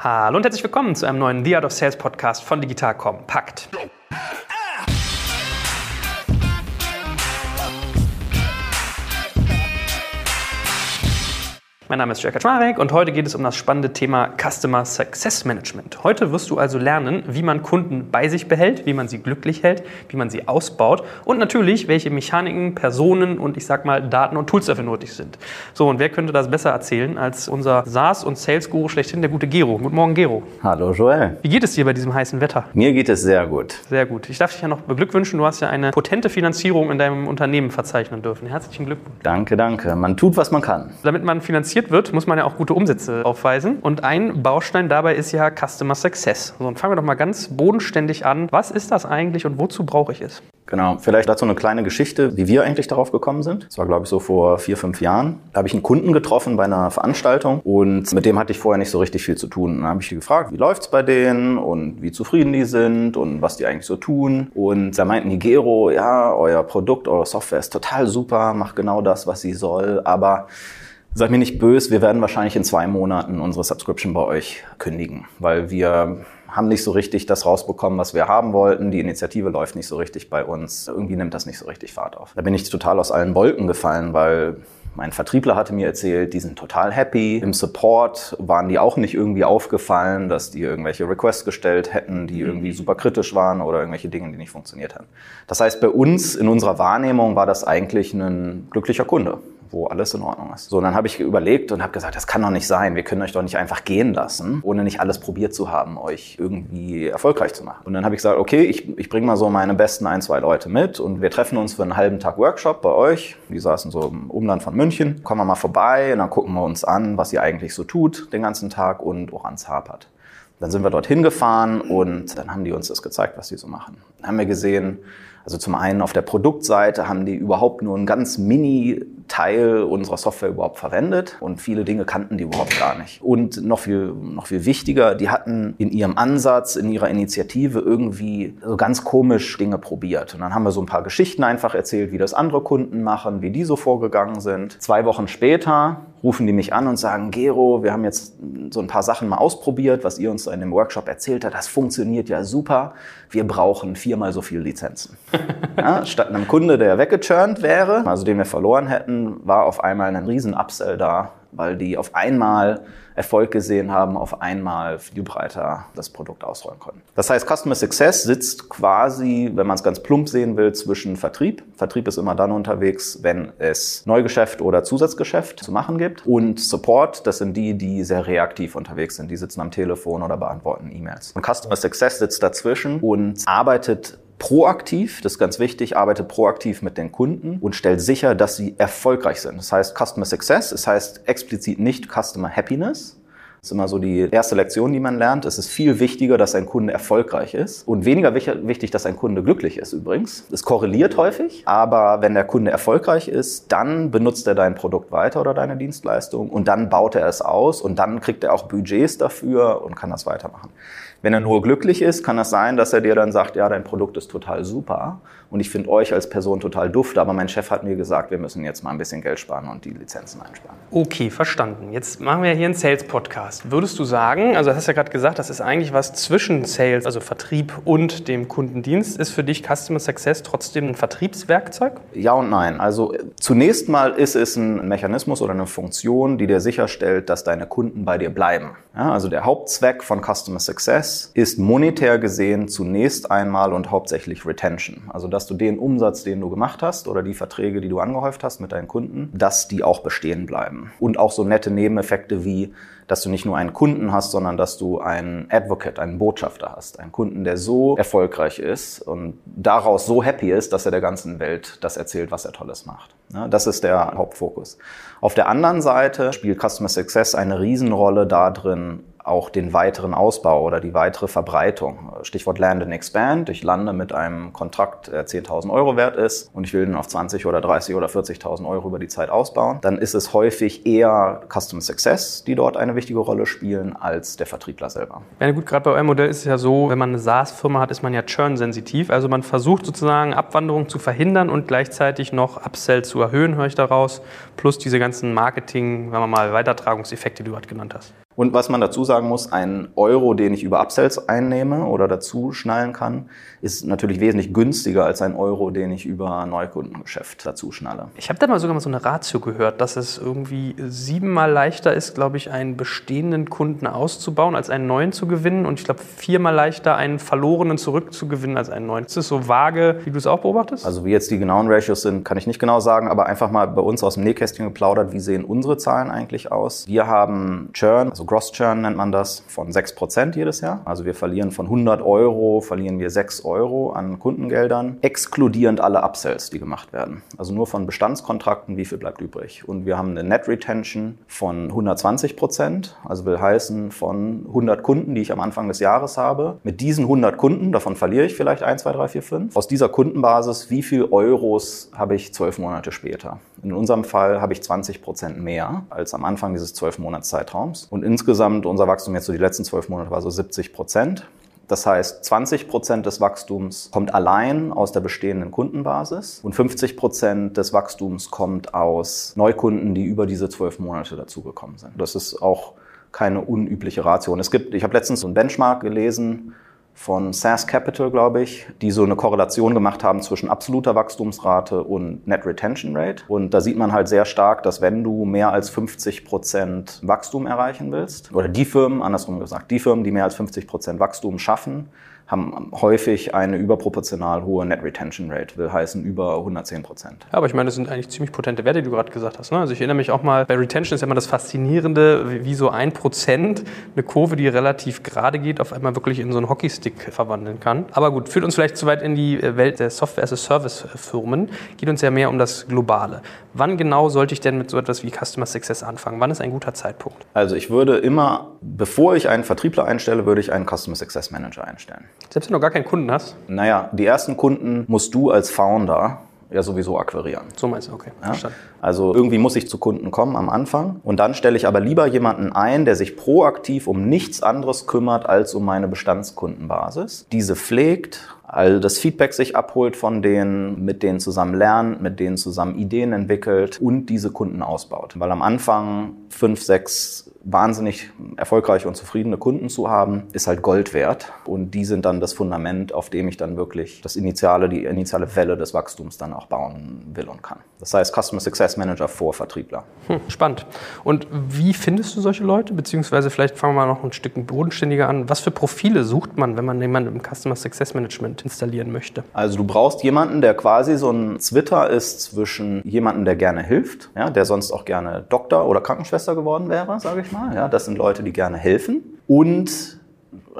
Hallo und herzlich willkommen zu einem neuen The Art of Sales Podcast von Digital Kompakt. Mein Name ist Jörg Kaczmarek und heute geht es um das spannende Thema Customer Success Management. Heute wirst du also lernen, wie man Kunden bei sich behält, wie man sie glücklich hält, wie man sie ausbaut und natürlich, welche Mechaniken, Personen und ich sag mal Daten und Tools dafür nötig sind. So, und wer könnte das besser erzählen als unser SaaS- und Sales-Guru schlechthin, der gute Gero. Guten Morgen, Gero. Hallo, Joel. Wie geht es dir bei diesem heißen Wetter? Mir geht es sehr gut. Sehr gut. Ich darf dich ja noch beglückwünschen. Du hast ja eine potente Finanzierung in deinem Unternehmen verzeichnen dürfen. Herzlichen Glückwunsch. Danke, danke. Man tut, was man kann. Damit man finanziert wird, muss man ja auch gute Umsätze aufweisen. Und ein Baustein dabei ist ja Customer Success. So, und fangen wir doch mal ganz bodenständig an. Was ist das eigentlich und wozu brauche ich es? Genau, vielleicht dazu eine kleine Geschichte, wie wir eigentlich darauf gekommen sind. Das war, glaube ich, so vor vier, fünf Jahren. Da habe ich einen Kunden getroffen bei einer Veranstaltung und mit dem hatte ich vorher nicht so richtig viel zu tun. Da habe ich die gefragt, wie läuft's bei denen und wie zufrieden die sind und was die eigentlich so tun. Und da meinten die Gero, ja, euer Produkt, eure Software ist total super, macht genau das, was sie soll, aber Seid mir nicht böse, wir werden wahrscheinlich in zwei Monaten unsere Subscription bei euch kündigen, weil wir haben nicht so richtig das rausbekommen, was wir haben wollten. Die Initiative läuft nicht so richtig bei uns. Irgendwie nimmt das nicht so richtig Fahrt auf. Da bin ich total aus allen Wolken gefallen, weil mein Vertriebler hatte mir erzählt, die sind total happy. Im Support waren die auch nicht irgendwie aufgefallen, dass die irgendwelche Requests gestellt hätten, die irgendwie super kritisch waren oder irgendwelche Dinge, die nicht funktioniert haben. Das heißt, bei uns in unserer Wahrnehmung war das eigentlich ein glücklicher Kunde wo alles in Ordnung ist. So, und dann habe ich überlegt und habe gesagt, das kann doch nicht sein. Wir können euch doch nicht einfach gehen lassen, ohne nicht alles probiert zu haben, euch irgendwie erfolgreich zu machen. Und dann habe ich gesagt, okay, ich, ich bringe mal so meine besten ein, zwei Leute mit und wir treffen uns für einen halben Tag Workshop bei euch. Die saßen so im Umland von München. Kommen wir mal vorbei und dann gucken wir uns an, was ihr eigentlich so tut den ganzen Tag und woran es hapert. Dann sind wir dorthin gefahren und dann haben die uns das gezeigt, was die so machen. Dann haben wir gesehen, also zum einen auf der Produktseite haben die überhaupt nur einen ganz mini Teil unserer Software überhaupt verwendet und viele Dinge kannten die überhaupt gar nicht. Und noch viel, noch viel wichtiger, die hatten in ihrem Ansatz, in ihrer Initiative irgendwie so ganz komisch Dinge probiert. Und dann haben wir so ein paar Geschichten einfach erzählt, wie das andere Kunden machen, wie die so vorgegangen sind. Zwei Wochen später rufen die mich an und sagen, Gero, wir haben jetzt so ein paar Sachen mal ausprobiert, was ihr uns in dem Workshop erzählt habt. Das funktioniert ja super. Wir brauchen viermal so viele Lizenzen. ja, statt einem Kunde, der weggechurnt wäre, also den wir verloren hätten, war auf einmal ein riesen Upsell da weil die auf einmal Erfolg gesehen haben, auf einmal viel breiter das Produkt ausrollen konnten. Das heißt, Customer Success sitzt quasi, wenn man es ganz plump sehen will, zwischen Vertrieb. Vertrieb ist immer dann unterwegs, wenn es Neugeschäft oder Zusatzgeschäft zu machen gibt. Und Support, das sind die, die sehr reaktiv unterwegs sind. Die sitzen am Telefon oder beantworten E-Mails. Und Customer Success sitzt dazwischen und arbeitet proaktiv, das ist ganz wichtig, arbeite proaktiv mit den Kunden und stellt sicher, dass sie erfolgreich sind. Das heißt Customer Success, das heißt explizit nicht Customer Happiness. Das ist immer so die erste Lektion, die man lernt. Es ist viel wichtiger, dass ein Kunde erfolgreich ist und weniger wichtig, dass ein Kunde glücklich ist übrigens. Es korreliert häufig, aber wenn der Kunde erfolgreich ist, dann benutzt er dein Produkt weiter oder deine Dienstleistung und dann baut er es aus und dann kriegt er auch Budgets dafür und kann das weitermachen. Wenn er nur glücklich ist, kann das sein, dass er dir dann sagt, ja, dein Produkt ist total super und ich finde euch als Person total duft, aber mein Chef hat mir gesagt, wir müssen jetzt mal ein bisschen Geld sparen und die Lizenzen einsparen. Okay, verstanden. Jetzt machen wir hier einen Sales-Podcast. Würdest du sagen, also du hast ja gerade gesagt, das ist eigentlich was zwischen Sales, also Vertrieb und dem Kundendienst. Ist für dich Customer Success trotzdem ein Vertriebswerkzeug? Ja und nein. Also zunächst mal ist es ein Mechanismus oder eine Funktion, die dir sicherstellt, dass deine Kunden bei dir bleiben. Ja, also der Hauptzweck von Customer Success ist monetär gesehen zunächst einmal und hauptsächlich Retention. Also dass du den Umsatz, den du gemacht hast oder die Verträge, die du angehäuft hast mit deinen Kunden, dass die auch bestehen bleiben. Und auch so nette Nebeneffekte wie, dass du nicht nur einen Kunden hast, sondern dass du einen Advocate, einen Botschafter hast. Einen Kunden, der so erfolgreich ist und daraus so happy ist, dass er der ganzen Welt das erzählt, was er Tolles macht. Das ist der Hauptfokus. Auf der anderen Seite spielt Customer Success eine Riesenrolle darin, auch den weiteren Ausbau oder die weitere Verbreitung. Stichwort Land and Expand. Ich lande mit einem Kontrakt, der 10.000 Euro wert ist und ich will ihn auf 20 oder 30 oder 40.000 Euro über die Zeit ausbauen. Dann ist es häufig eher Customer Success, die dort eine wichtige Rolle spielen, als der Vertriebler selber. Ja gut, gerade bei eurem Modell ist es ja so, wenn man eine SaaS-Firma hat, ist man ja churn-sensitiv. Also man versucht sozusagen Abwanderung zu verhindern und gleichzeitig noch Upsell zu erhöhen, höre ich daraus. Plus diese ganzen Marketing, sagen wir mal, Weitertragungseffekte, die du gerade genannt hast. Und was man dazu sagen muss, ein Euro, den ich über Upsells einnehme oder dazu schnallen kann, ist natürlich wesentlich günstiger als ein Euro, den ich über Neukundengeschäft dazu schnalle. Ich habe da mal sogar mal so eine Ratio gehört, dass es irgendwie siebenmal leichter ist, glaube ich, einen bestehenden Kunden auszubauen, als einen neuen zu gewinnen. Und ich glaube, viermal leichter, einen verlorenen zurückzugewinnen, als einen neuen. Ist das so vage, wie du es auch beobachtest? Also wie jetzt die genauen Ratios sind, kann ich nicht genau sagen, aber einfach mal bei uns aus dem Nähkästchen geplaudert, wie sehen unsere Zahlen eigentlich aus? Wir haben Churn, also Gross Churn nennt man das, von 6% jedes Jahr. Also wir verlieren von 100 Euro, verlieren wir 6 Euro an Kundengeldern, exkludierend alle Upsells, die gemacht werden. Also nur von Bestandskontrakten, wie viel bleibt übrig. Und wir haben eine Net Retention von 120% Also will heißen, von 100 Kunden, die ich am Anfang des Jahres habe, mit diesen 100 Kunden, davon verliere ich vielleicht 1, 2, 3, 4, 5. Aus dieser Kundenbasis, wie viel Euros habe ich zwölf Monate später? In unserem Fall habe ich 20% mehr als am Anfang dieses zwölf Monats Zeitraums. Und insgesamt unser Wachstum jetzt so die letzten zwölf Monate war so 70 Prozent. Das heißt, 20 Prozent des Wachstums kommt allein aus der bestehenden Kundenbasis und 50 Prozent des Wachstums kommt aus Neukunden, die über diese zwölf Monate dazugekommen sind. Das ist auch keine unübliche Ratio. Und es gibt, ich habe letztens so einen Benchmark gelesen, von SaaS Capital, glaube ich, die so eine Korrelation gemacht haben zwischen absoluter Wachstumsrate und Net Retention Rate. Und da sieht man halt sehr stark, dass wenn du mehr als 50 Prozent Wachstum erreichen willst, oder die Firmen, andersrum gesagt, die Firmen, die mehr als 50 Prozent Wachstum schaffen, haben häufig eine überproportional hohe Net Retention Rate, will heißen über 110 Prozent. Ja, aber ich meine, das sind eigentlich ziemlich potente Werte, die du gerade gesagt hast. Ne? Also ich erinnere mich auch mal, bei Retention ist ja immer das Faszinierende, wie so ein Prozent eine Kurve, die relativ gerade geht, auf einmal wirklich in so einen Hockeystick verwandeln kann. Aber gut, führt uns vielleicht zu weit in die Welt der Software-as-a-Service-Firmen, geht uns ja mehr um das Globale. Wann genau sollte ich denn mit so etwas wie Customer Success anfangen? Wann ist ein guter Zeitpunkt? Also ich würde immer, bevor ich einen Vertriebler einstelle, würde ich einen Customer Success Manager einstellen. Selbst wenn du gar keinen Kunden hast? Naja, die ersten Kunden musst du als Founder ja sowieso akquirieren. So meinst du, okay. Ja? Also irgendwie muss ich zu Kunden kommen am Anfang und dann stelle ich aber lieber jemanden ein, der sich proaktiv um nichts anderes kümmert als um meine Bestandskundenbasis. Diese pflegt, all das Feedback sich abholt von denen, mit denen zusammen lernt, mit denen zusammen Ideen entwickelt und diese Kunden ausbaut. Weil am Anfang fünf, sechs wahnsinnig erfolgreiche und zufriedene Kunden zu haben, ist halt Gold wert. Und die sind dann das Fundament, auf dem ich dann wirklich das initiale, die initiale Welle des Wachstums dann auch bauen will und kann. Das heißt Customer Success Manager vor Vertriebler. Hm, spannend. Und wie findest du solche Leute? Beziehungsweise vielleicht fangen wir mal noch ein Stück bodenständiger an. Was für Profile sucht man, wenn man jemanden im Customer Success Management installieren möchte? Also du brauchst jemanden, der quasi so ein Zwitter ist zwischen jemandem, der gerne hilft, ja, der sonst auch gerne Doktor oder Krankenschwester geworden wäre, sage ich mal mal. Ja, das sind Leute, die gerne helfen. Und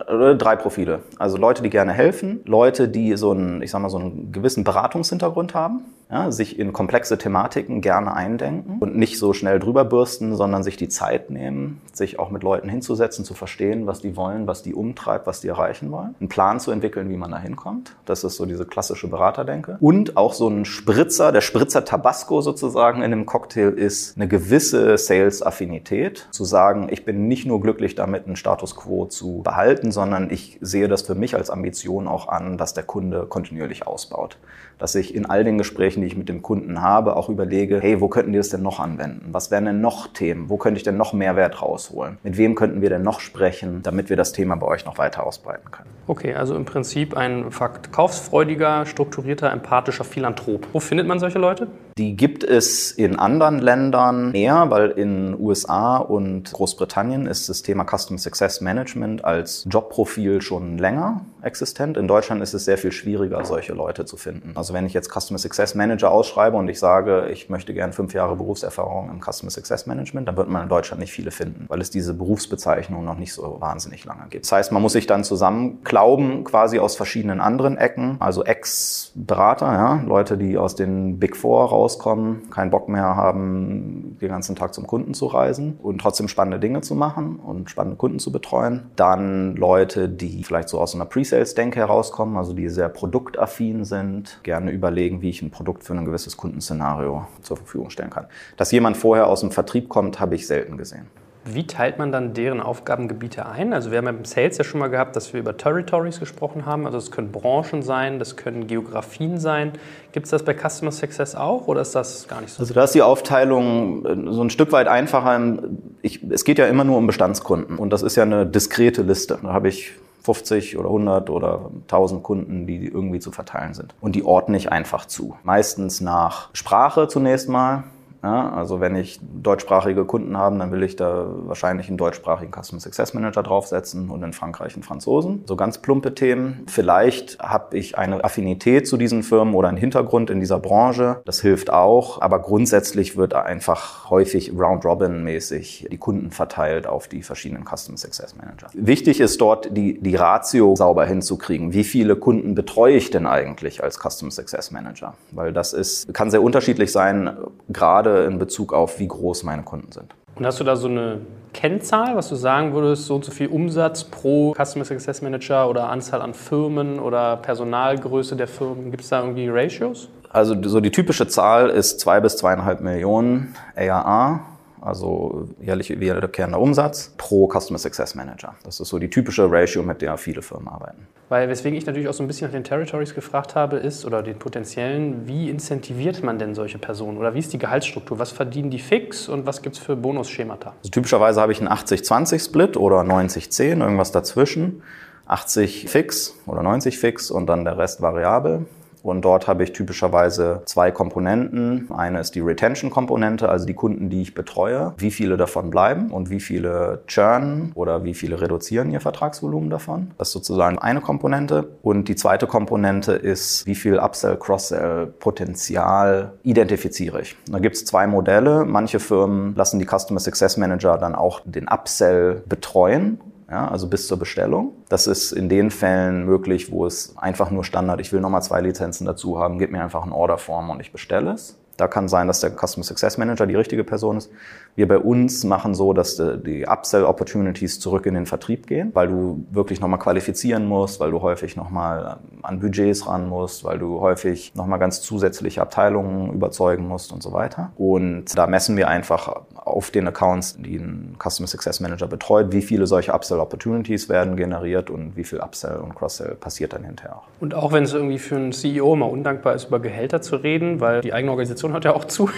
drei Profile. Also Leute, die gerne helfen, Leute, die so einen, ich sag mal, so einen gewissen Beratungshintergrund haben, ja, sich in komplexe Thematiken gerne eindenken und nicht so schnell drüber bürsten, sondern sich die Zeit nehmen, sich auch mit Leuten hinzusetzen, zu verstehen, was die wollen, was die umtreibt, was die erreichen wollen, einen Plan zu entwickeln, wie man da hinkommt. Das ist so diese klassische Beraterdenke. Und auch so ein Spritzer, der Spritzer Tabasco sozusagen in dem Cocktail ist eine gewisse Sales-Affinität, zu sagen, ich bin nicht nur glücklich damit, einen Status quo zu behalten, sondern ich sehe das für mich als Ambition auch an, dass der Kunde kontinuierlich ausbaut. Dass ich in all den Gesprächen Gesprächen, die ich mit dem Kunden habe, auch überlege, hey, wo könnten die das denn noch anwenden? Was wären denn noch Themen? Wo könnte ich denn noch Mehrwert rausholen? Mit wem könnten wir denn noch sprechen, damit wir das Thema bei euch noch weiter ausbreiten können? Okay, also im Prinzip ein verkaufsfreudiger, strukturierter, empathischer Philanthrop. Wo findet man solche Leute? Die gibt es in anderen Ländern mehr, weil in USA und Großbritannien ist das Thema Customer Success Management als Jobprofil schon länger existent. In Deutschland ist es sehr viel schwieriger, solche Leute zu finden. Also wenn ich jetzt Customer Success Manager ausschreibe und ich sage, ich möchte gerne fünf Jahre Berufserfahrung im Customer Success Management, dann wird man in Deutschland nicht viele finden, weil es diese Berufsbezeichnung noch nicht so wahnsinnig lange gibt. Das heißt, man muss sich dann zusammenklauben, quasi aus verschiedenen anderen Ecken, also Ex-Berater, ja, Leute, die aus den Big Four rauskommen, keinen Bock mehr haben, den ganzen Tag zum Kunden zu reisen und trotzdem spannende Dinge zu machen und spannende Kunden zu betreuen. Dann Leute, die vielleicht so aus einer Pre-Sales-Denke herauskommen, also die sehr produktaffin sind, gerne überlegen, wie ich ein Produkt für ein gewisses Kundenszenario zur Verfügung stellen kann. Dass jemand vorher aus dem Vertrieb kommt, habe ich selten gesehen. Wie teilt man dann deren Aufgabengebiete ein? Also wir haben ja im Sales ja schon mal gehabt, dass wir über Territories gesprochen haben. Also es können Branchen sein, das können Geografien sein. Gibt es das bei Customer Success auch oder ist das gar nicht so? Also da ist die Aufteilung äh, so ein Stück weit einfacher. Ich, es geht ja immer nur um Bestandskunden und das ist ja eine diskrete Liste. Da habe ich 50 oder 100 oder 1000 Kunden, die irgendwie zu verteilen sind. Und die ordne ich einfach zu. Meistens nach Sprache zunächst mal. Ja, also wenn ich deutschsprachige Kunden habe, dann will ich da wahrscheinlich einen deutschsprachigen Customer Success Manager draufsetzen und in Frankreich einen Franzosen. So ganz plumpe Themen. Vielleicht habe ich eine Affinität zu diesen Firmen oder einen Hintergrund in dieser Branche. Das hilft auch. Aber grundsätzlich wird einfach häufig Round-Robin-mäßig die Kunden verteilt auf die verschiedenen Customer Success Manager. Wichtig ist dort die, die Ratio sauber hinzukriegen. Wie viele Kunden betreue ich denn eigentlich als Customer Success Manager? Weil das ist, kann sehr unterschiedlich sein, gerade gerade in Bezug auf, wie groß meine Kunden sind. Und hast du da so eine Kennzahl, was du sagen würdest, so und so viel Umsatz pro Customer Success Manager oder Anzahl an Firmen oder Personalgröße der Firmen? Gibt es da irgendwie Ratios? Also so die typische Zahl ist zwei bis zweieinhalb Millionen ARA also jährlich wiederkehrender Umsatz pro Customer Success Manager. Das ist so die typische Ratio, mit der viele Firmen arbeiten. Weil weswegen ich natürlich auch so ein bisschen nach den Territories gefragt habe, ist, oder den potenziellen, wie incentiviert man denn solche Personen? Oder wie ist die Gehaltsstruktur? Was verdienen die fix und was gibt es für Bonusschemata? Also typischerweise habe ich einen 80-20-Split oder 90-10, irgendwas dazwischen. 80 fix oder 90 fix und dann der Rest variabel. Und dort habe ich typischerweise zwei Komponenten. Eine ist die Retention-Komponente, also die Kunden, die ich betreue. Wie viele davon bleiben und wie viele churn oder wie viele reduzieren ihr Vertragsvolumen davon. Das ist sozusagen eine Komponente. Und die zweite Komponente ist, wie viel Upsell, Cross-Sell Potenzial identifiziere ich. Da gibt es zwei Modelle. Manche Firmen lassen die Customer Success Manager dann auch den Upsell betreuen ja, also bis zur Bestellung. Das ist in den Fällen möglich, wo es einfach nur Standard, ich will nochmal zwei Lizenzen dazu haben, gib mir einfach ein Orderform und ich bestelle es. Da kann sein, dass der Customer Success Manager die richtige Person ist. Wir bei uns machen so, dass die Upsell Opportunities zurück in den Vertrieb gehen, weil du wirklich nochmal qualifizieren musst, weil du häufig nochmal an Budgets ran musst, weil du häufig nochmal ganz zusätzliche Abteilungen überzeugen musst und so weiter. Und da messen wir einfach auf den Accounts, die ein Customer Success Manager betreut, wie viele solche Upsell Opportunities werden generiert und wie viel Upsell und Cross-Sell passiert dann hinterher auch. Und auch wenn es irgendwie für einen CEO immer undankbar ist, über Gehälter zu reden, weil die eigene Organisation hört ja auch zu.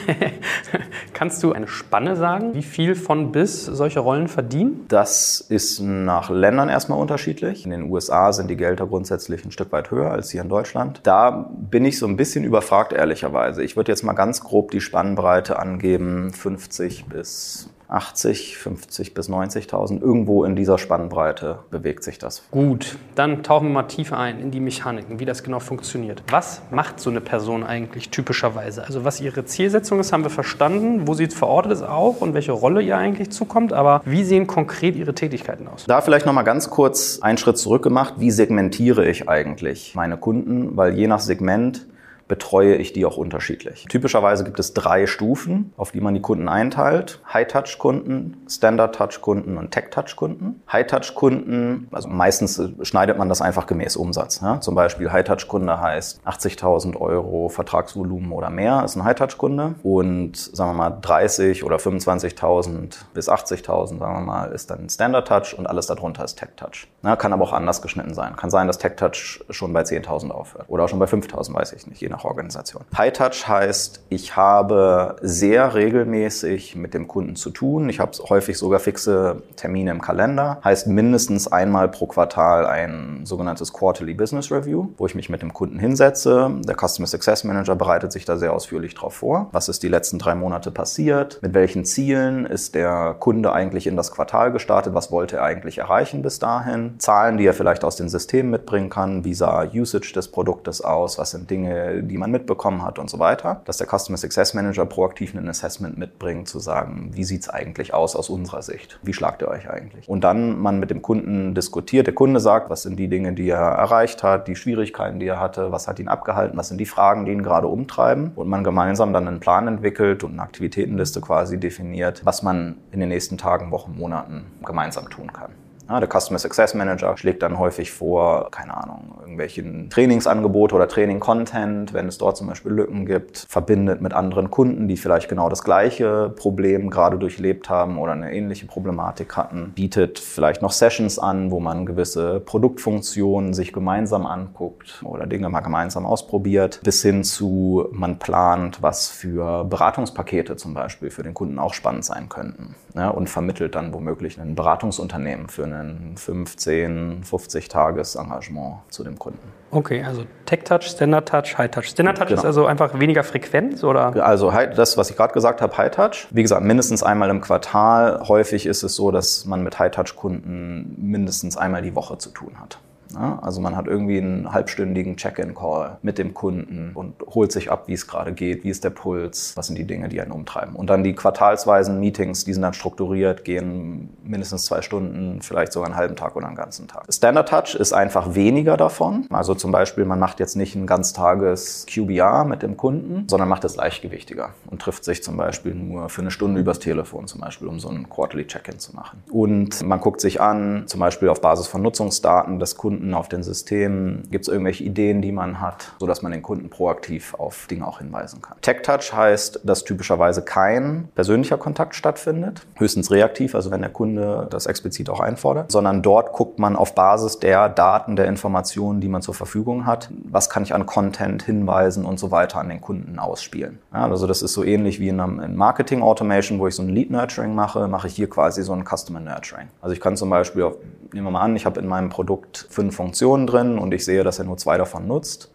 Kannst du eine Spanne sagen, wie viel von bis solche Rollen verdienen? Das ist nach Ländern erstmal unterschiedlich. In den USA sind die Gehälter grundsätzlich ein Stück weit höher als hier in Deutschland. Da bin ich so ein bisschen überfragt, ehrlicherweise. Ich würde jetzt mal ganz grob die Spannbreite angeben, 50 bis 80, 50 bis 90.000. Irgendwo in dieser Spannbreite bewegt sich das. Gut, dann tauchen wir mal tiefer ein in die Mechaniken, wie das genau funktioniert. Was macht so eine Person eigentlich typischerweise? Also was ihre Zielsetzung ist, haben wir verstanden, wo sie verortet ist auch und welche Rolle ihr eigentlich zukommt. Aber wie sehen konkret ihre Tätigkeiten aus? Da vielleicht noch mal ganz kurz einen Schritt zurück gemacht. Wie segmentiere ich eigentlich meine Kunden? Weil je nach Segment betreue ich die auch unterschiedlich. Typischerweise gibt es drei Stufen, auf die man die Kunden einteilt. High-Touch-Kunden, Standard-Touch-Kunden und Tech-Touch-Kunden. High-Touch-Kunden, also meistens schneidet man das einfach gemäß Umsatz. Ja? Zum Beispiel High-Touch-Kunde heißt 80.000 Euro Vertragsvolumen oder mehr ist ein High-Touch-Kunde. Und sagen wir mal 30 oder 25.000 bis 80.000, sagen wir mal, ist dann Standard-Touch und alles darunter ist Tech-Touch. Kann aber auch anders geschnitten sein. Kann sein, dass Tech-Touch schon bei 10.000 aufhört oder auch schon bei 5.000, weiß ich nicht, je nach Organisation. High Touch heißt, ich habe sehr regelmäßig mit dem Kunden zu tun. Ich habe häufig sogar fixe Termine im Kalender. Heißt mindestens einmal pro Quartal ein sogenanntes Quarterly Business Review, wo ich mich mit dem Kunden hinsetze. Der Customer Success Manager bereitet sich da sehr ausführlich drauf vor. Was ist die letzten drei Monate passiert? Mit welchen Zielen ist der Kunde eigentlich in das Quartal gestartet? Was wollte er eigentlich erreichen bis dahin? Zahlen, die er vielleicht aus den Systemen mitbringen kann. Wie sah Usage des Produktes aus? Was sind Dinge, die man mitbekommen hat und so weiter, dass der Customer Success Manager proaktiv ein Assessment mitbringt, zu sagen, wie sieht es eigentlich aus aus unserer Sicht? Wie schlagt ihr euch eigentlich? Und dann man mit dem Kunden diskutiert. Der Kunde sagt, was sind die Dinge, die er erreicht hat, die Schwierigkeiten, die er hatte, was hat ihn abgehalten, was sind die Fragen, die ihn gerade umtreiben. Und man gemeinsam dann einen Plan entwickelt und eine Aktivitätenliste quasi definiert, was man in den nächsten Tagen, Wochen, Monaten gemeinsam tun kann. Der Customer Success Manager schlägt dann häufig vor, keine Ahnung, irgendwelchen Trainingsangebote oder Training-Content, wenn es dort zum Beispiel Lücken gibt, verbindet mit anderen Kunden, die vielleicht genau das gleiche Problem gerade durchlebt haben oder eine ähnliche Problematik hatten, bietet vielleicht noch Sessions an, wo man gewisse Produktfunktionen sich gemeinsam anguckt oder Dinge mal gemeinsam ausprobiert, bis hin zu man plant, was für Beratungspakete zum Beispiel für den Kunden auch spannend sein könnten ja, und vermittelt dann womöglich ein Beratungsunternehmen für eine ein 15, 50 Tages Engagement zu dem Kunden. Okay, also Tech Touch, Standard Touch, High Touch. Standard Touch genau. ist also einfach weniger Frequenz oder? Also das, was ich gerade gesagt habe, High Touch. Wie gesagt, mindestens einmal im Quartal. Häufig ist es so, dass man mit High Touch Kunden mindestens einmal die Woche zu tun hat. Also man hat irgendwie einen halbstündigen Check-in-Call mit dem Kunden und holt sich ab, wie es gerade geht, wie ist der Puls, was sind die Dinge, die einen umtreiben. Und dann die quartalsweisen Meetings, die sind dann strukturiert, gehen mindestens zwei Stunden, vielleicht sogar einen halben Tag oder einen ganzen Tag. Standard Touch ist einfach weniger davon. Also zum Beispiel, man macht jetzt nicht ein ganztages QBR mit dem Kunden, sondern macht es leichtgewichtiger und trifft sich zum Beispiel nur für eine Stunde übers Telefon zum Beispiel, um so ein Quarterly Check-in zu machen. Und man guckt sich an, zum Beispiel auf Basis von Nutzungsdaten des Kunden, Kunden auf den Systemen? Gibt es irgendwelche Ideen, die man hat, sodass man den Kunden proaktiv auf Dinge auch hinweisen kann? Tech Touch heißt, dass typischerweise kein persönlicher Kontakt stattfindet, höchstens reaktiv, also wenn der Kunde das explizit auch einfordert, sondern dort guckt man auf Basis der Daten, der Informationen, die man zur Verfügung hat, was kann ich an Content, Hinweisen und so weiter an den Kunden ausspielen. Ja, also das ist so ähnlich wie in einem Marketing Automation, wo ich so ein Lead Nurturing mache, mache ich hier quasi so ein Customer Nurturing. Also ich kann zum Beispiel, auf, nehmen wir mal an, ich habe in meinem Produkt fünf Funktionen drin und ich sehe, dass er nur zwei davon nutzt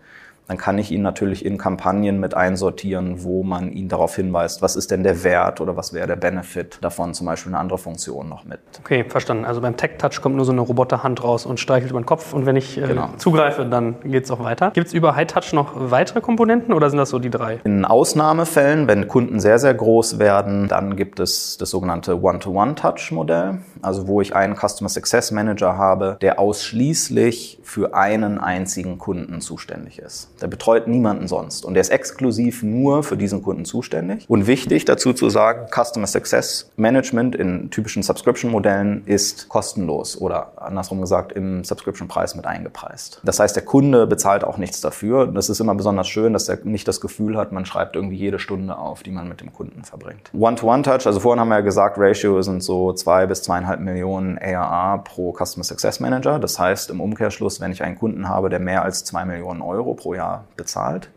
dann kann ich ihn natürlich in Kampagnen mit einsortieren, wo man ihn darauf hinweist, was ist denn der Wert oder was wäre der Benefit davon, zum Beispiel eine andere Funktion noch mit. Okay, verstanden. Also beim Tech-Touch kommt nur so eine Roboterhand raus und streichelt über den Kopf und wenn ich äh, genau. zugreife, dann geht es auch weiter. Gibt es über High-Touch noch weitere Komponenten oder sind das so die drei? In Ausnahmefällen, wenn Kunden sehr, sehr groß werden, dann gibt es das sogenannte One-to-One-Touch-Modell, also wo ich einen Customer Success Manager habe, der ausschließlich für einen einzigen Kunden zuständig ist. Der betreut niemanden sonst. Und der ist exklusiv nur für diesen Kunden zuständig. Und wichtig dazu zu sagen, Customer Success Management in typischen Subscription-Modellen ist kostenlos oder andersrum gesagt im Subscription-Preis mit eingepreist. Das heißt, der Kunde bezahlt auch nichts dafür. Das ist immer besonders schön, dass er nicht das Gefühl hat, man schreibt irgendwie jede Stunde auf, die man mit dem Kunden verbringt. One-to-One-Touch, also vorhin haben wir ja gesagt, Ratio sind so zwei bis zweieinhalb Millionen ARA pro Customer Success Manager. Das heißt, im Umkehrschluss, wenn ich einen Kunden habe, der mehr als zwei Millionen Euro pro Jahr Jahr bezahlt.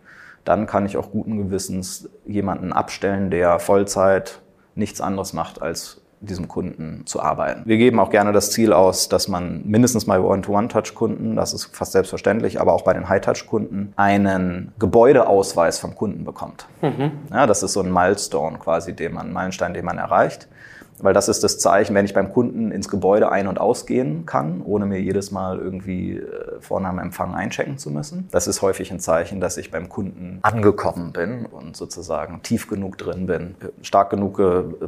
Dann kann ich auch guten Gewissens jemanden abstellen, der Vollzeit nichts anderes macht, als diesem Kunden zu arbeiten. Wir geben auch gerne das Ziel aus, dass man mindestens mal One-to-One-Touch-Kunden, das ist fast selbstverständlich, aber auch bei den High-Touch-Kunden einen Gebäudeausweis vom Kunden bekommt. Mhm. Ja, das ist so ein Milestone quasi, den man, Meilenstein, den man erreicht. Weil das ist das Zeichen, wenn ich beim Kunden ins Gebäude ein- und ausgehen kann, ohne mir jedes Mal irgendwie äh, Empfang einchecken zu müssen. Das ist häufig ein Zeichen, dass ich beim Kunden angekommen bin und sozusagen tief genug drin bin, stark genug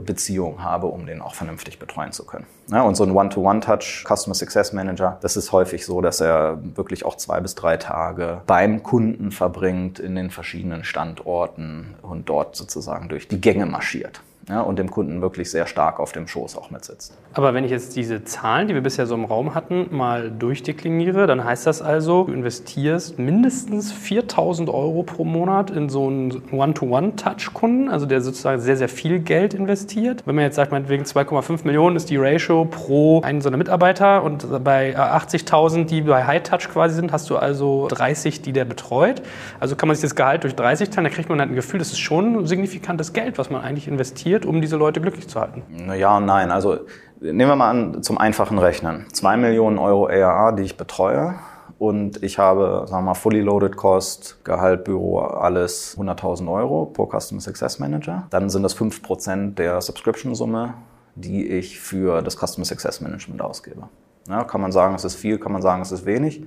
Beziehung habe, um den auch vernünftig betreuen zu können. Und so ein One-to-One-Touch Customer Success Manager, das ist häufig so, dass er wirklich auch zwei bis drei Tage beim Kunden verbringt in den verschiedenen Standorten und dort sozusagen durch die Gänge marschiert ja, und dem Kunden wirklich sehr stark auf dem Schoß auch mitsitzt. Aber wenn ich jetzt diese Zahlen, die wir bisher so im Raum hatten, mal durchdekliniere, dann heißt das also, du investierst mindestens 4000 Euro pro Monat in so einen One-to-One-Touch-Kunden, also der sozusagen sehr, sehr viel Geld investiert. Wenn man jetzt sagt, meinetwegen 2,5 Millionen ist die Ratio pro einen so einer Mitarbeiter und bei 80.000, die bei High-Touch quasi sind, hast du also 30, die der betreut. Also kann man sich das Gehalt durch 30 teilen, da kriegt man halt ein Gefühl, das ist schon signifikantes Geld, was man eigentlich investiert investiert, um diese Leute glücklich zu halten? Ja und nein. Also nehmen wir mal an, zum einfachen Rechnen. Zwei Millionen Euro ARA, die ich betreue. Und ich habe, sagen wir mal, fully loaded Cost, Gehalt, Büro, alles 100.000 Euro pro Customer Success Manager. Dann sind das 5% der Subscription-Summe, die ich für das Customer Success Management ausgebe. Ja, kann man sagen, es ist viel, kann man sagen, es ist wenig.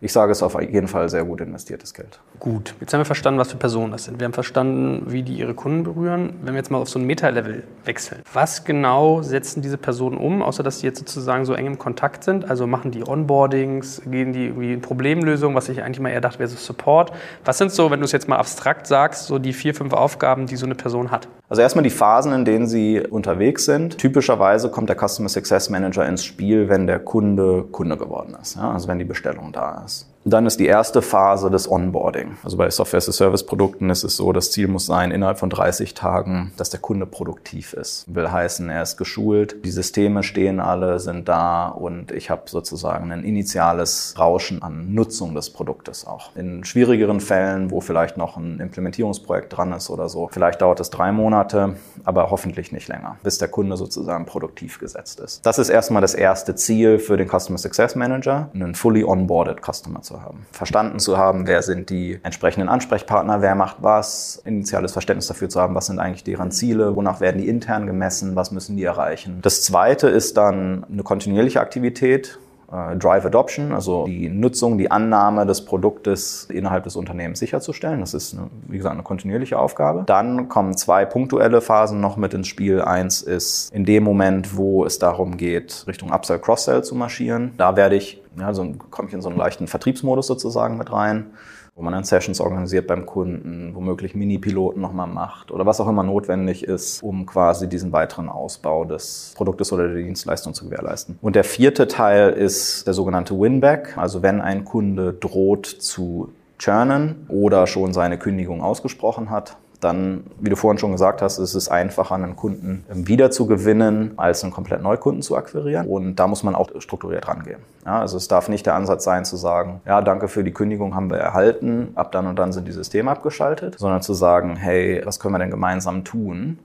Ich sage es auf jeden Fall sehr gut investiertes Geld. Gut, jetzt haben wir verstanden, was für Personen das sind. Wir haben verstanden, wie die ihre Kunden berühren. Wenn wir jetzt mal auf so ein Meta-Level wechseln, was genau setzen diese Personen um, außer dass sie jetzt sozusagen so eng im Kontakt sind? Also machen die Onboardings, gehen die irgendwie in Problemlösungen, was ich eigentlich mal eher dachte, wäre so Support. Was sind so, wenn du es jetzt mal abstrakt sagst, so die vier, fünf Aufgaben, die so eine Person hat? Also erstmal die Phasen, in denen sie unterwegs sind. Typischerweise kommt der Customer Success Manager ins Spiel, wenn der Kunde Kunde geworden ist, ja? also wenn die Bestellung da ist. Dann ist die erste Phase des Onboarding. Also bei Software-as-a-Service-Produkten ist es so, das Ziel muss sein, innerhalb von 30 Tagen, dass der Kunde produktiv ist. Will heißen, er ist geschult, die Systeme stehen alle, sind da und ich habe sozusagen ein initiales Rauschen an Nutzung des Produktes auch. In schwierigeren Fällen, wo vielleicht noch ein Implementierungsprojekt dran ist oder so, vielleicht dauert es drei Monate, aber hoffentlich nicht länger, bis der Kunde sozusagen produktiv gesetzt ist. Das ist erstmal das erste Ziel für den Customer Success Manager, einen fully onboarded Customer zu haben. Verstanden zu haben, wer sind die entsprechenden Ansprechpartner, wer macht was, initiales Verständnis dafür zu haben, was sind eigentlich deren Ziele, wonach werden die intern gemessen, was müssen die erreichen. Das zweite ist dann eine kontinuierliche Aktivität, Drive Adoption, also die Nutzung, die Annahme des Produktes innerhalb des Unternehmens sicherzustellen. Das ist, eine, wie gesagt, eine kontinuierliche Aufgabe. Dann kommen zwei punktuelle Phasen noch mit ins Spiel. Eins ist in dem Moment, wo es darum geht, Richtung Upsell, Cross-Sell zu marschieren. Da werde ich, ja, so komme ich in so einen leichten Vertriebsmodus sozusagen mit rein wo man dann Sessions organisiert beim Kunden, womöglich Mini-Piloten nochmal macht oder was auch immer notwendig ist, um quasi diesen weiteren Ausbau des Produktes oder der Dienstleistung zu gewährleisten. Und der vierte Teil ist der sogenannte Winback, also wenn ein Kunde droht zu churnen oder schon seine Kündigung ausgesprochen hat, dann, wie du vorhin schon gesagt hast, ist es einfacher, einen Kunden wieder zu gewinnen, als einen komplett Neukunden zu akquirieren. Und da muss man auch strukturiert rangehen. Ja, also es darf nicht der Ansatz sein zu sagen, ja, danke für die Kündigung haben wir erhalten, ab dann und dann sind die Systeme abgeschaltet, sondern zu sagen, hey, was können wir denn gemeinsam tun?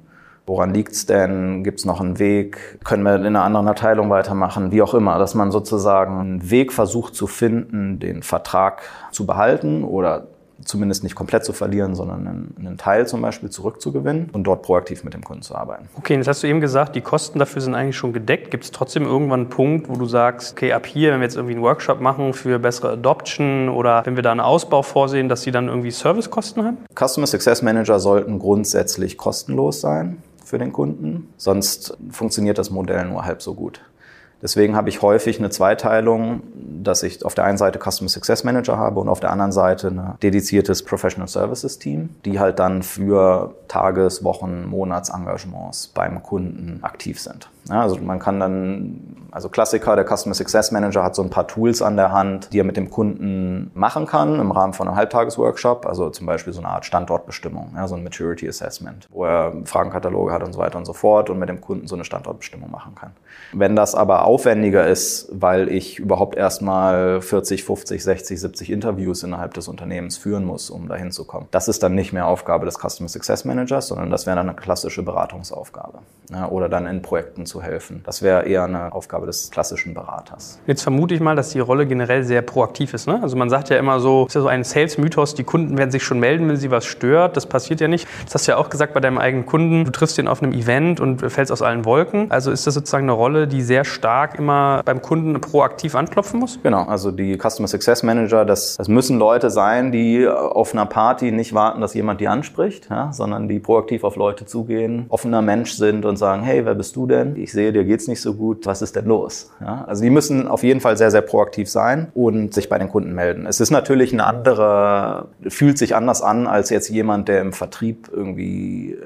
Woran liegt's denn? Gibt's noch einen Weg? Können wir in einer anderen Abteilung weitermachen? Wie auch immer, dass man sozusagen einen Weg versucht zu finden, den Vertrag zu behalten oder zumindest nicht komplett zu verlieren, sondern einen, einen, Teil zum Beispiel zurückzugewinnen und dort proaktiv mit dem Kunden zu arbeiten. Okay, jetzt hast du eben gesagt, die Kosten dafür sind eigentlich schon gedeckt. Gibt es trotzdem irgendwann einen Punkt, wo du sagst, okay, ab hier, wenn wir jetzt irgendwie einen Workshop machen für bessere Adoption oder wenn wir da einen Ausbau vorsehen, dass sie dann irgendwie Servicekosten haben? Customer Success Manager sollten grundsätzlich kostenlos sein für den Kunden, sonst funktioniert das Modell nur halb so gut. Deswegen habe ich häufig eine Zweiteilung, dass ich auf der einen Seite Customer Success Manager habe und auf der anderen Seite ein dediziertes Professional Services Team, die halt dann für Tages-, Wochen-, Monatsengagements beim Kunden aktiv sind. Ja, also man kann dann, also Klassiker, der Customer Success Manager hat so ein paar Tools an der Hand, die er mit dem Kunden machen kann im Rahmen von einem Halbtagesworkshop, also zum Beispiel so eine Art Standortbestimmung, ja, so ein Maturity Assessment, wo er Fragenkataloge hat und so weiter und so fort und mit dem Kunden so eine Standortbestimmung machen kann. Wenn das aber aufwendiger ist, weil ich überhaupt erstmal 40, 50, 60, 70 Interviews innerhalb des Unternehmens führen muss, um dahin zu kommen, das ist dann nicht mehr Aufgabe des Customer Success Managers, sondern das wäre dann eine klassische Beratungsaufgabe ja, oder dann in Projekten zu helfen. Das wäre eher eine Aufgabe des klassischen Beraters. Jetzt vermute ich mal, dass die Rolle generell sehr proaktiv ist. Ne? Also man sagt ja immer so, ist ja so ein Sales-Mythos, die Kunden werden sich schon melden, wenn sie was stört. Das passiert ja nicht. Das hast du ja auch gesagt bei deinem eigenen Kunden. Du triffst ihn auf einem Event und fällst aus allen Wolken. Also ist das sozusagen eine Rolle, die sehr stark immer beim Kunden proaktiv anklopfen muss? Genau, also die Customer Success Manager, das, das müssen Leute sein, die auf einer Party nicht warten, dass jemand die anspricht, ja, sondern die proaktiv auf Leute zugehen, offener Mensch sind und sagen, hey, wer bist du denn? Ich sehe, dir geht's nicht so gut, was ist denn los? Ja, also die müssen auf jeden Fall sehr, sehr proaktiv sein und sich bei den Kunden melden. Es ist natürlich eine andere, fühlt sich anders an als jetzt jemand, der im Vertrieb irgendwie äh,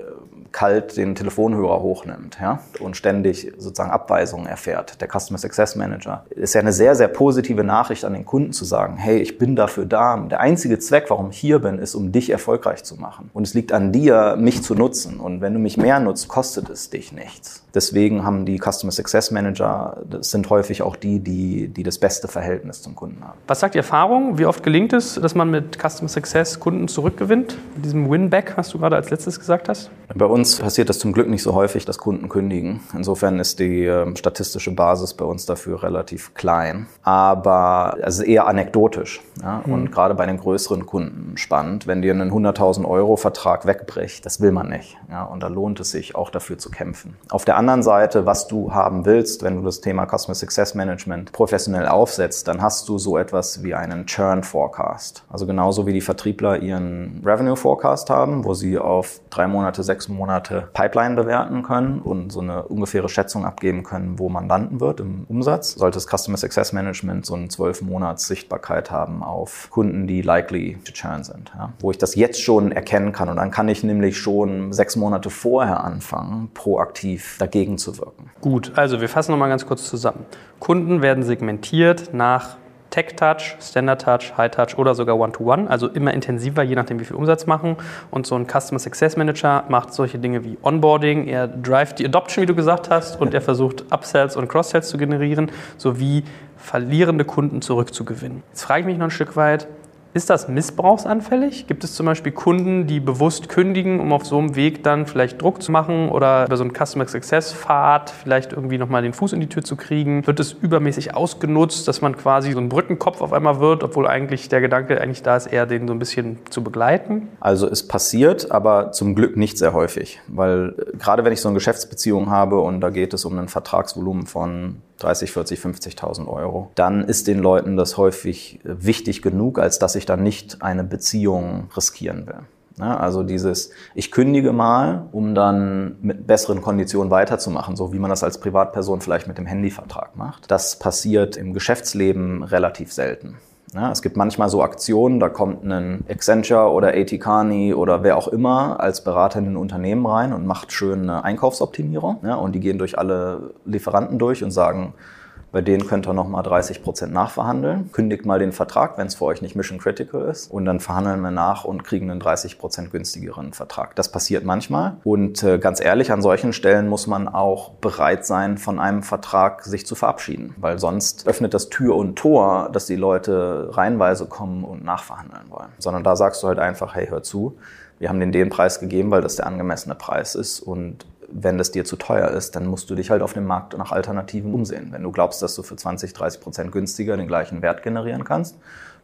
kalt den Telefonhörer hochnimmt ja, und ständig sozusagen Abweisungen erfährt. Der Customer Success Manager ist ja eine sehr, sehr positive Nachricht an den Kunden zu sagen, hey, ich bin dafür da. Der einzige Zweck, warum ich hier bin, ist, um dich erfolgreich zu machen. Und es liegt an dir, mich zu nutzen. Und wenn du mich mehr nutzt, kostet es dich nichts. Deswegen haben die Customer Success Manager, das sind häufig auch die, die, die das beste Verhältnis zum Kunden haben. Was sagt die Erfahrung? Wie oft gelingt es, dass man mit Customer Success Kunden zurückgewinnt? Mit diesem Winback, was du gerade als letztes gesagt hast? Bei uns uns passiert das zum Glück nicht so häufig, dass Kunden kündigen. Insofern ist die äh, statistische Basis bei uns dafür relativ klein. Aber es ist eher anekdotisch. Ja? Mhm. Und gerade bei den größeren Kunden spannend, wenn dir einen 100.000 Euro Vertrag wegbricht, das will man nicht. Ja? Und da lohnt es sich auch dafür zu kämpfen. Auf der anderen Seite, was du haben willst, wenn du das Thema Customer Success Management professionell aufsetzt, dann hast du so etwas wie einen Churn Forecast. Also genauso wie die Vertriebler ihren Revenue Forecast haben, wo sie auf drei Monate, sechs Monate Pipeline bewerten können und so eine ungefähre Schätzung abgeben können, wo man landen wird im Umsatz, sollte das Customer Success Management so eine zwölf Monats Sichtbarkeit haben auf Kunden, die likely to churn sind. Ja? Wo ich das jetzt schon erkennen kann und dann kann ich nämlich schon sechs Monate vorher anfangen, proaktiv dagegen zu wirken. Gut, also wir fassen nochmal ganz kurz zusammen. Kunden werden segmentiert nach Tech Touch, Standard Touch, High Touch oder sogar One-to-One, -One, also immer intensiver, je nachdem, wie viel Umsatz machen. Und so ein Customer Success Manager macht solche Dinge wie Onboarding, er drive die Adoption, wie du gesagt hast, und er versucht Upsells und Cross-Sells zu generieren, sowie verlierende Kunden zurückzugewinnen. Jetzt frage ich mich noch ein Stück weit, ist das missbrauchsanfällig? Gibt es zum Beispiel Kunden, die bewusst kündigen, um auf so einem Weg dann vielleicht Druck zu machen oder über so einen Customer Success Pfad vielleicht irgendwie nochmal den Fuß in die Tür zu kriegen? Wird es übermäßig ausgenutzt, dass man quasi so ein Brückenkopf auf einmal wird, obwohl eigentlich der Gedanke eigentlich da ist, eher den so ein bisschen zu begleiten? Also es passiert, aber zum Glück nicht sehr häufig, weil äh, gerade wenn ich so eine Geschäftsbeziehung habe und da geht es um ein Vertragsvolumen von 30, 40, 50.000 Euro, dann ist den Leuten das häufig wichtig genug, als dass ich dann nicht eine Beziehung riskieren will. also dieses, ich kündige mal, um dann mit besseren Konditionen weiterzumachen, so wie man das als Privatperson vielleicht mit dem Handyvertrag macht. Das passiert im Geschäftsleben relativ selten. Ja, es gibt manchmal so Aktionen, da kommt ein Accenture oder Atikani oder wer auch immer als Berater in ein Unternehmen rein und macht schön eine Einkaufsoptimierung. Ja, und die gehen durch alle Lieferanten durch und sagen, bei denen könnt ihr nochmal 30 Prozent nachverhandeln. Kündigt mal den Vertrag, wenn es für euch nicht Mission Critical ist. Und dann verhandeln wir nach und kriegen einen 30 Prozent günstigeren Vertrag. Das passiert manchmal. Und äh, ganz ehrlich, an solchen Stellen muss man auch bereit sein, von einem Vertrag sich zu verabschieden. Weil sonst öffnet das Tür und Tor, dass die Leute reihenweise kommen und nachverhandeln wollen. Sondern da sagst du halt einfach, hey, hör zu. Wir haben den den Preis gegeben, weil das der angemessene Preis ist und wenn das dir zu teuer ist, dann musst du dich halt auf dem Markt nach Alternativen umsehen. Wenn du glaubst, dass du für 20, 30 Prozent günstiger den gleichen Wert generieren kannst,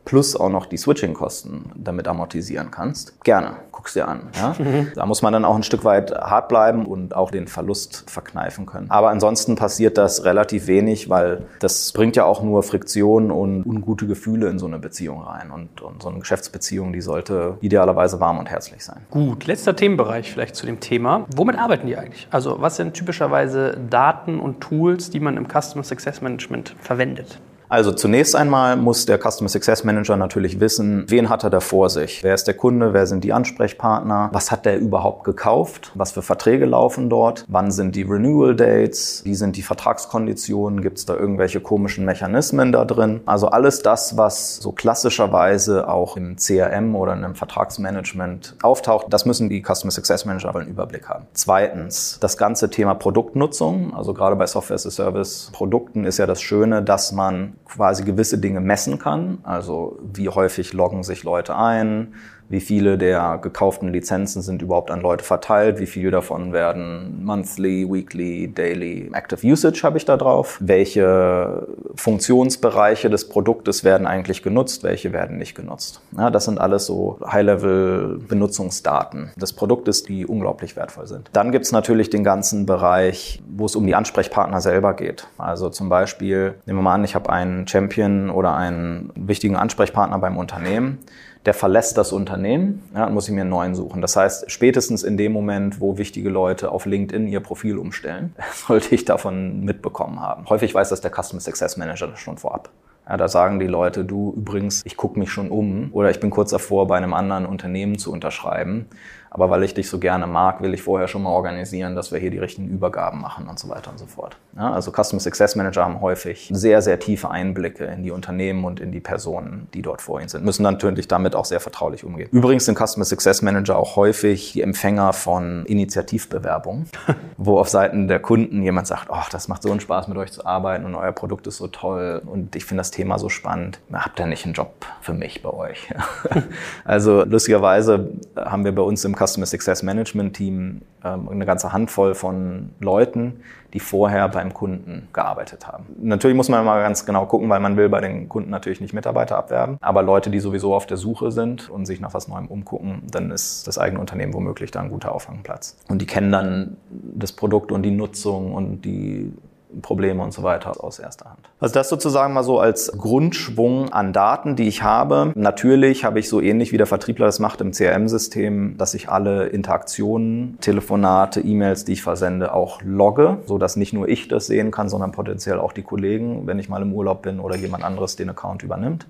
plus auch noch die Switching-Kosten damit amortisieren kannst, gerne, guck's dir an. Ja? Mhm. Da muss man dann auch ein Stück weit hart bleiben und auch den Verlust verkneifen können. Aber ansonsten passiert das relativ wenig, weil das bringt ja auch nur Friktion und ungute Gefühle in so eine Beziehung rein. Und, und so eine Geschäftsbeziehung, die sollte idealerweise warm und herzlich sein. Gut, letzter Themenbereich vielleicht zu dem Thema. Womit arbeiten die eigentlich? Also was sind typischerweise Daten und Tools, die man im Customer Success Management verwendet? Also zunächst einmal muss der Customer Success Manager natürlich wissen, wen hat er da vor sich? Wer ist der Kunde? Wer sind die Ansprechpartner? Was hat der überhaupt gekauft? Was für Verträge laufen dort? Wann sind die Renewal Dates? Wie sind die Vertragskonditionen? Gibt es da irgendwelche komischen Mechanismen da drin? Also alles das, was so klassischerweise auch im CRM oder in einem Vertragsmanagement auftaucht, das müssen die Customer Success Manager einen Überblick haben. Zweitens, das ganze Thema Produktnutzung. Also gerade bei Software as a Service Produkten ist ja das Schöne, dass man quasi gewisse Dinge messen kann. Also wie häufig loggen sich Leute ein, wie viele der gekauften Lizenzen sind überhaupt an Leute verteilt, wie viele davon werden monthly, weekly, daily active usage habe ich da drauf, welche Funktionsbereiche des Produktes werden eigentlich genutzt, welche werden nicht genutzt. Ja, das sind alles so High-Level-Benutzungsdaten des Produktes, die unglaublich wertvoll sind. Dann gibt es natürlich den ganzen Bereich, wo es um die Ansprechpartner selber geht. Also zum Beispiel, nehmen wir mal an, ich habe einen Champion oder einen wichtigen Ansprechpartner beim Unternehmen der verlässt das Unternehmen ja, muss ich mir einen neuen suchen. Das heißt, spätestens in dem Moment, wo wichtige Leute auf LinkedIn ihr Profil umstellen, sollte ich davon mitbekommen haben. Häufig weiß das der Customer Success Manager schon vorab. Ja, da sagen die Leute, du übrigens, ich gucke mich schon um oder ich bin kurz davor, bei einem anderen Unternehmen zu unterschreiben. Aber weil ich dich so gerne mag, will ich vorher schon mal organisieren, dass wir hier die richtigen Übergaben machen und so weiter und so fort. Ja, also Customer Success Manager haben häufig sehr, sehr tiefe Einblicke in die Unternehmen und in die Personen, die dort vor ihnen sind, müssen natürlich damit auch sehr vertraulich umgehen. Übrigens sind Customer Success Manager auch häufig die Empfänger von Initiativbewerbungen, wo auf Seiten der Kunden jemand sagt, oh, das macht so einen Spaß mit euch zu arbeiten und euer Produkt ist so toll und ich finde das Thema so spannend. Habt ihr nicht einen Job für mich bei euch? also lustigerweise haben wir bei uns im Customer Success Management Team ähm, eine ganze Handvoll von Leuten, die vorher beim Kunden gearbeitet haben. Natürlich muss man mal ganz genau gucken, weil man will bei den Kunden natürlich nicht Mitarbeiter abwerben. Aber Leute, die sowieso auf der Suche sind und sich nach was Neuem umgucken, dann ist das eigene Unternehmen womöglich da ein guter Auffangplatz. Und die kennen dann das Produkt und die Nutzung und die Probleme und so weiter aus erster Hand. Also das sozusagen mal so als Grundschwung an Daten, die ich habe. Natürlich habe ich so ähnlich wie der Vertriebler das macht im CRM-System, dass ich alle Interaktionen, Telefonate, E-Mails, die ich versende, auch logge, so dass nicht nur ich das sehen kann, sondern potenziell auch die Kollegen, wenn ich mal im Urlaub bin oder jemand anderes den Account übernimmt.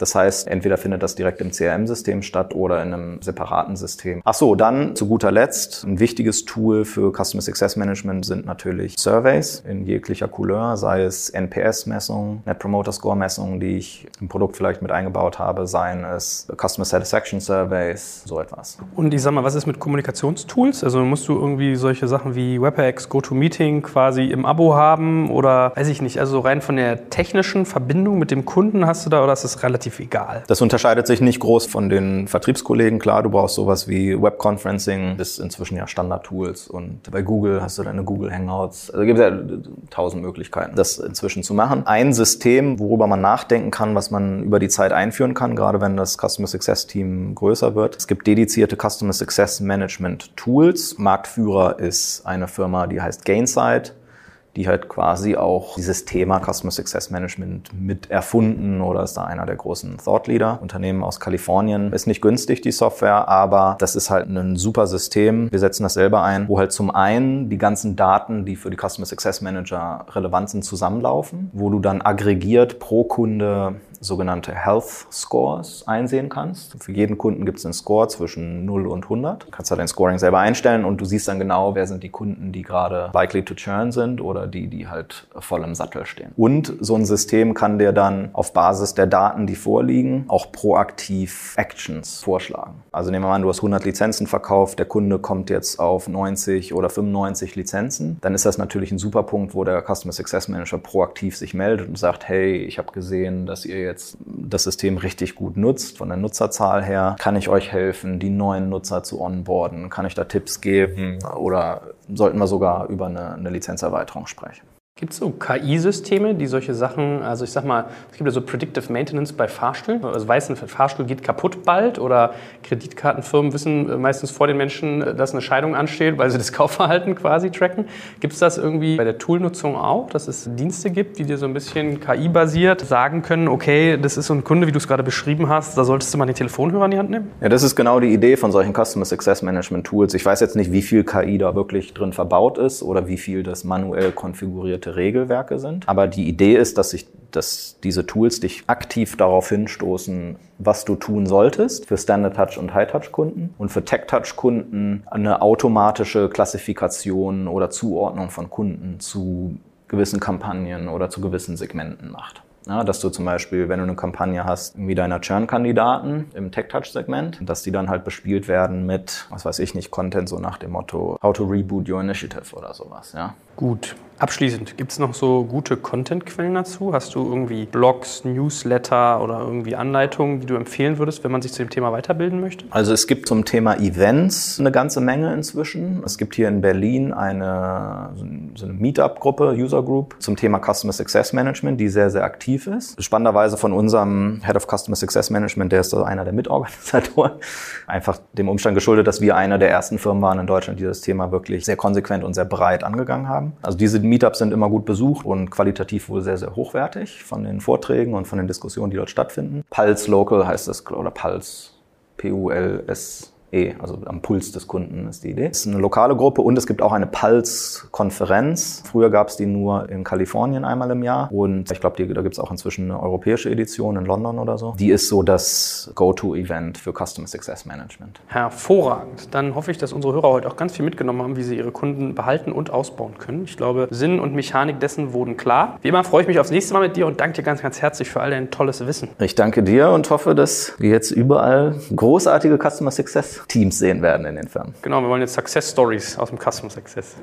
Das heißt, entweder findet das direkt im CRM-System statt oder in einem separaten System. Ach so, dann zu guter Letzt ein wichtiges Tool für Customer Success Management sind natürlich Surveys in jeglicher Couleur, sei es NPS-Messungen, Net Promoter Score-Messungen, die ich im Produkt vielleicht mit eingebaut habe, seien es Customer Satisfaction Surveys, so etwas. Und ich sag mal, was ist mit Kommunikationstools? Also musst du irgendwie solche Sachen wie WebEx, GoToMeeting quasi im Abo haben oder weiß ich nicht, also rein von der technischen Verbindung mit dem Kunden hast du da oder ist das relativ relativ egal. Das unterscheidet sich nicht groß von den Vertriebskollegen. Klar, du brauchst sowas wie Webconferencing, das ist inzwischen ja Standard-Tools. Und bei Google hast du deine Google Hangouts. Also gibt es ja tausend Möglichkeiten, das inzwischen zu machen. Ein System, worüber man nachdenken kann, was man über die Zeit einführen kann, gerade wenn das Customer Success Team größer wird. Es gibt dedizierte Customer Success Management Tools. Marktführer ist eine Firma, die heißt Gainsight die halt quasi auch dieses Thema Customer Success Management mit erfunden oder ist da einer der großen Thought Leader. Unternehmen aus Kalifornien ist nicht günstig, die Software, aber das ist halt ein super System. Wir setzen das selber ein, wo halt zum einen die ganzen Daten, die für die Customer Success Manager relevant sind, zusammenlaufen, wo du dann aggregiert pro Kunde sogenannte Health Scores einsehen kannst. Für jeden Kunden gibt es einen Score zwischen 0 und 100. Du kannst da dein Scoring selber einstellen und du siehst dann genau, wer sind die Kunden, die gerade likely to churn sind oder die, die halt voll im Sattel stehen. Und so ein System kann dir dann auf Basis der Daten, die vorliegen, auch proaktiv Actions vorschlagen. Also nehmen wir mal an, du hast 100 Lizenzen verkauft, der Kunde kommt jetzt auf 90 oder 95 Lizenzen. Dann ist das natürlich ein super Punkt, wo der Customer Success Manager proaktiv sich meldet und sagt, hey, ich habe gesehen, dass ihr jetzt das System richtig gut nutzt, von der Nutzerzahl her, kann ich euch helfen, die neuen Nutzer zu onboarden? Kann ich da Tipps geben? Oder sollten wir sogar über eine, eine Lizenzerweiterung sprechen? Gibt es so KI-Systeme, die solche Sachen, also ich sag mal, es gibt ja so Predictive Maintenance bei Fahrstühlen. Also weiß, ein Fahrstuhl geht kaputt bald oder Kreditkartenfirmen wissen meistens vor den Menschen, dass eine Scheidung ansteht, weil sie das Kaufverhalten quasi tracken. Gibt es das irgendwie bei der Toolnutzung auch, dass es Dienste gibt, die dir so ein bisschen KI-basiert sagen können, okay, das ist so ein Kunde, wie du es gerade beschrieben hast, da solltest du mal den Telefonhörer in die Hand nehmen? Ja, das ist genau die Idee von solchen Customer Success Management Tools. Ich weiß jetzt nicht, wie viel KI da wirklich drin verbaut ist oder wie viel das manuell konfigurierte bestimmte Regelwerke sind. Aber die Idee ist, dass sich dass diese Tools dich aktiv darauf hinstoßen, was du tun solltest für Standard Touch und High Touch Kunden und für Tech Touch Kunden eine automatische Klassifikation oder Zuordnung von Kunden zu gewissen Kampagnen oder zu gewissen Segmenten macht. Ja, dass du zum Beispiel, wenn du eine Kampagne hast, irgendwie deiner Churn-Kandidaten im Tech-Touch-Segment, dass die dann halt bespielt werden mit, was weiß ich nicht, Content so nach dem Motto, how to reboot your initiative oder sowas, ja. Gut. Abschließend, gibt es noch so gute Content-Quellen dazu? Hast du irgendwie Blogs, Newsletter oder irgendwie Anleitungen, die du empfehlen würdest, wenn man sich zu dem Thema weiterbilden möchte? Also es gibt zum Thema Events eine ganze Menge inzwischen. Es gibt hier in Berlin eine, so eine Meetup-Gruppe, User Group, zum Thema Customer Success Management, die sehr, sehr aktiv ist. Spannenderweise von unserem Head of Customer Success Management, der ist so einer der Mitorganisatoren, einfach dem Umstand geschuldet, dass wir einer der ersten Firmen waren in Deutschland, die das Thema wirklich sehr konsequent und sehr breit angegangen haben. Also diese Meetups sind immer gut besucht und qualitativ wohl sehr, sehr hochwertig von den Vorträgen und von den Diskussionen, die dort stattfinden. Pulse Local heißt das, oder Pulse, P-U-L-S E, also am Puls des Kunden ist die Idee. Es ist eine lokale Gruppe und es gibt auch eine Pulse-Konferenz. Früher gab es die nur in Kalifornien einmal im Jahr und ich glaube, da gibt es auch inzwischen eine europäische Edition in London oder so. Die ist so das Go-To-Event für Customer Success Management. Hervorragend. Dann hoffe ich, dass unsere Hörer heute auch ganz viel mitgenommen haben, wie sie ihre Kunden behalten und ausbauen können. Ich glaube, Sinn und Mechanik dessen wurden klar. Wie immer freue ich mich aufs nächste Mal mit dir und danke dir ganz, ganz herzlich für all dein tolles Wissen. Ich danke dir und hoffe, dass wir jetzt überall großartige Customer Success Teams sehen werden in den Firmen. Genau, wir wollen jetzt Success Stories aus dem Customer Success.